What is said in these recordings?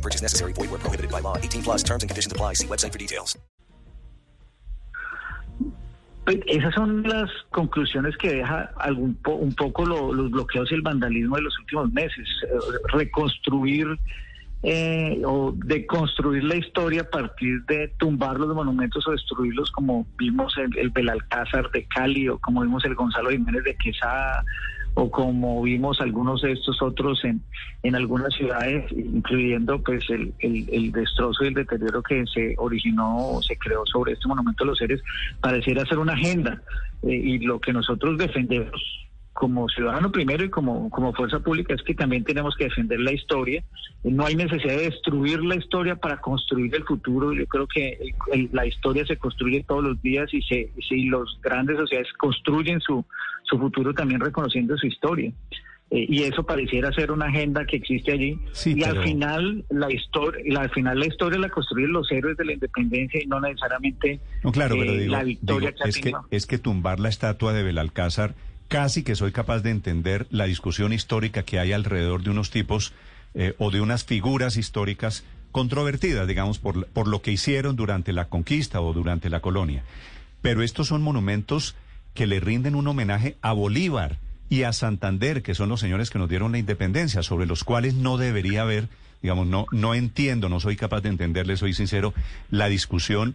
Purchase necessary. Void where prohibited by law. 18 plus terms and conditions apply. See website for details. Pues esas son las conclusiones que deja algún po- un poco lo- los bloqueos y el vandalismo de los últimos meses. Eh, reconstruir eh, o deconstruir la historia a partir de tumbar los monumentos o destruirlos como vimos el, el Belalcázar de Cali o como vimos el Gonzalo Jiménez de Quesada o como vimos algunos de estos otros en, en algunas ciudades, incluyendo pues el, el, destrozo y el deterioro que se originó o se creó sobre este monumento de los seres, pareciera ser una agenda. Eh, y lo que nosotros defendemos como ciudadano primero y como, como fuerza pública es que también tenemos que defender la historia. No hay necesidad de destruir la historia para construir el futuro. Yo creo que el- el- la historia se construye todos los días y se, si los grandes sociedades construyen su, su futuro también reconociendo su historia. Eh, y eso pareciera ser una agenda que existe allí. Sí, y pero- al final la historia, la, al final la historia la construyen los héroes de la independencia y no necesariamente No, claro, pero eh, digo, la victoria digo, que es, que, es que tumbar la estatua de Belalcázar, casi que soy capaz de entender la discusión histórica que hay alrededor de unos tipos eh, o de unas figuras históricas controvertidas, digamos, por, por lo que hicieron durante la conquista o durante la colonia. Pero estos son monumentos que le rinden un homenaje a Bolívar y a Santander, que son los señores que nos dieron la independencia, sobre los cuales no debería haber, digamos, no, no entiendo, no soy capaz de entenderle, soy sincero, la discusión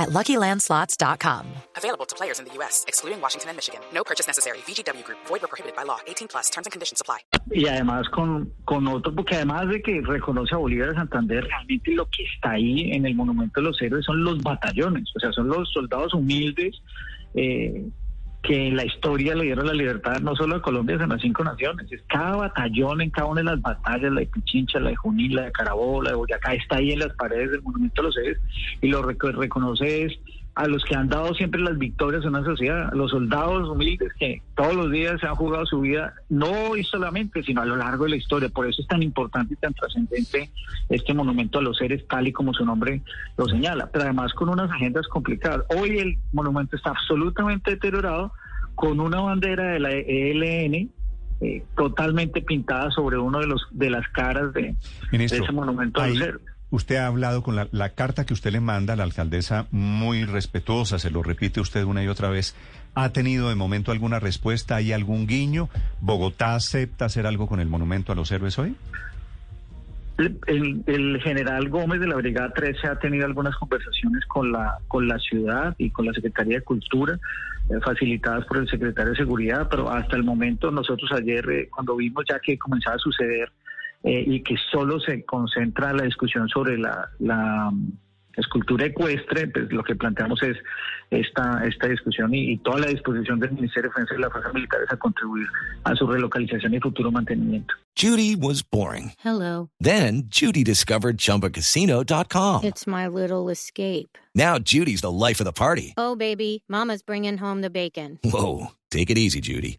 at luckylandslots.com. Available to players in the U.S., excluding Washington and Michigan. No purchase necessary. VGW Group, void were prohibited by law. 18 plus terms and conditions apply. y además con, con otro, porque además de que reconoce a Bolívar de Santander, realmente lo que está ahí en el Monumento de los Héroes son los batallones, o sea, son los soldados humildes eh, que en la historia le dieron la libertad no solo a Colombia, sino a cinco naciones. Es cada batallón en cada una de las batallas, la de Pichincha, la de Junín, la de Carabobo, la de Boyacá, está ahí en las paredes del Monumento de los Héroes y lo rec- reconoce a los que han dado siempre las victorias en una sociedad, a los soldados humildes que todos los días se han jugado su vida, no hoy solamente, sino a lo largo de la historia. Por eso es tan importante y tan trascendente este monumento a los seres, tal y como su nombre lo señala, pero además con unas agendas complicadas. Hoy el monumento está absolutamente deteriorado, con una bandera de la ELN eh, totalmente pintada sobre uno de los de las caras de, de Ministro, ese monumento a los ahí. Usted ha hablado con la, carta que usted le manda a la alcaldesa, muy respetuosa, se lo repite usted una y otra vez. ¿Ha tenido de momento alguna respuesta? ¿Hay algún guiño? ¿Bogotá acepta hacer algo con el monumento a los héroes hoy? El, el general Gómez de la Brigada 13 ha tenido algunas conversaciones con la con la ciudad y con la Secretaría de Cultura, eh, facilitadas por el secretario de Seguridad, pero hasta el momento nosotros ayer, eh, cuando vimos ya que comenzaba a suceder eh, y que solo se concentra la discusión sobre la, la mm, escultura ecuestre, pues lo que planteamos es esta, esta discusión y, y toda la disposición del Ministerio de Defensa y la Fuerza Militar es a contribuir a su relocalización y futuro mantenimiento. Judy was boring. Hello. Then Judy discovered ChumbaCasino.com. It's my little escape. Now Judy's the life of the party. Oh, baby, Mama's bringing home the bacon. Whoa, take it easy, Judy.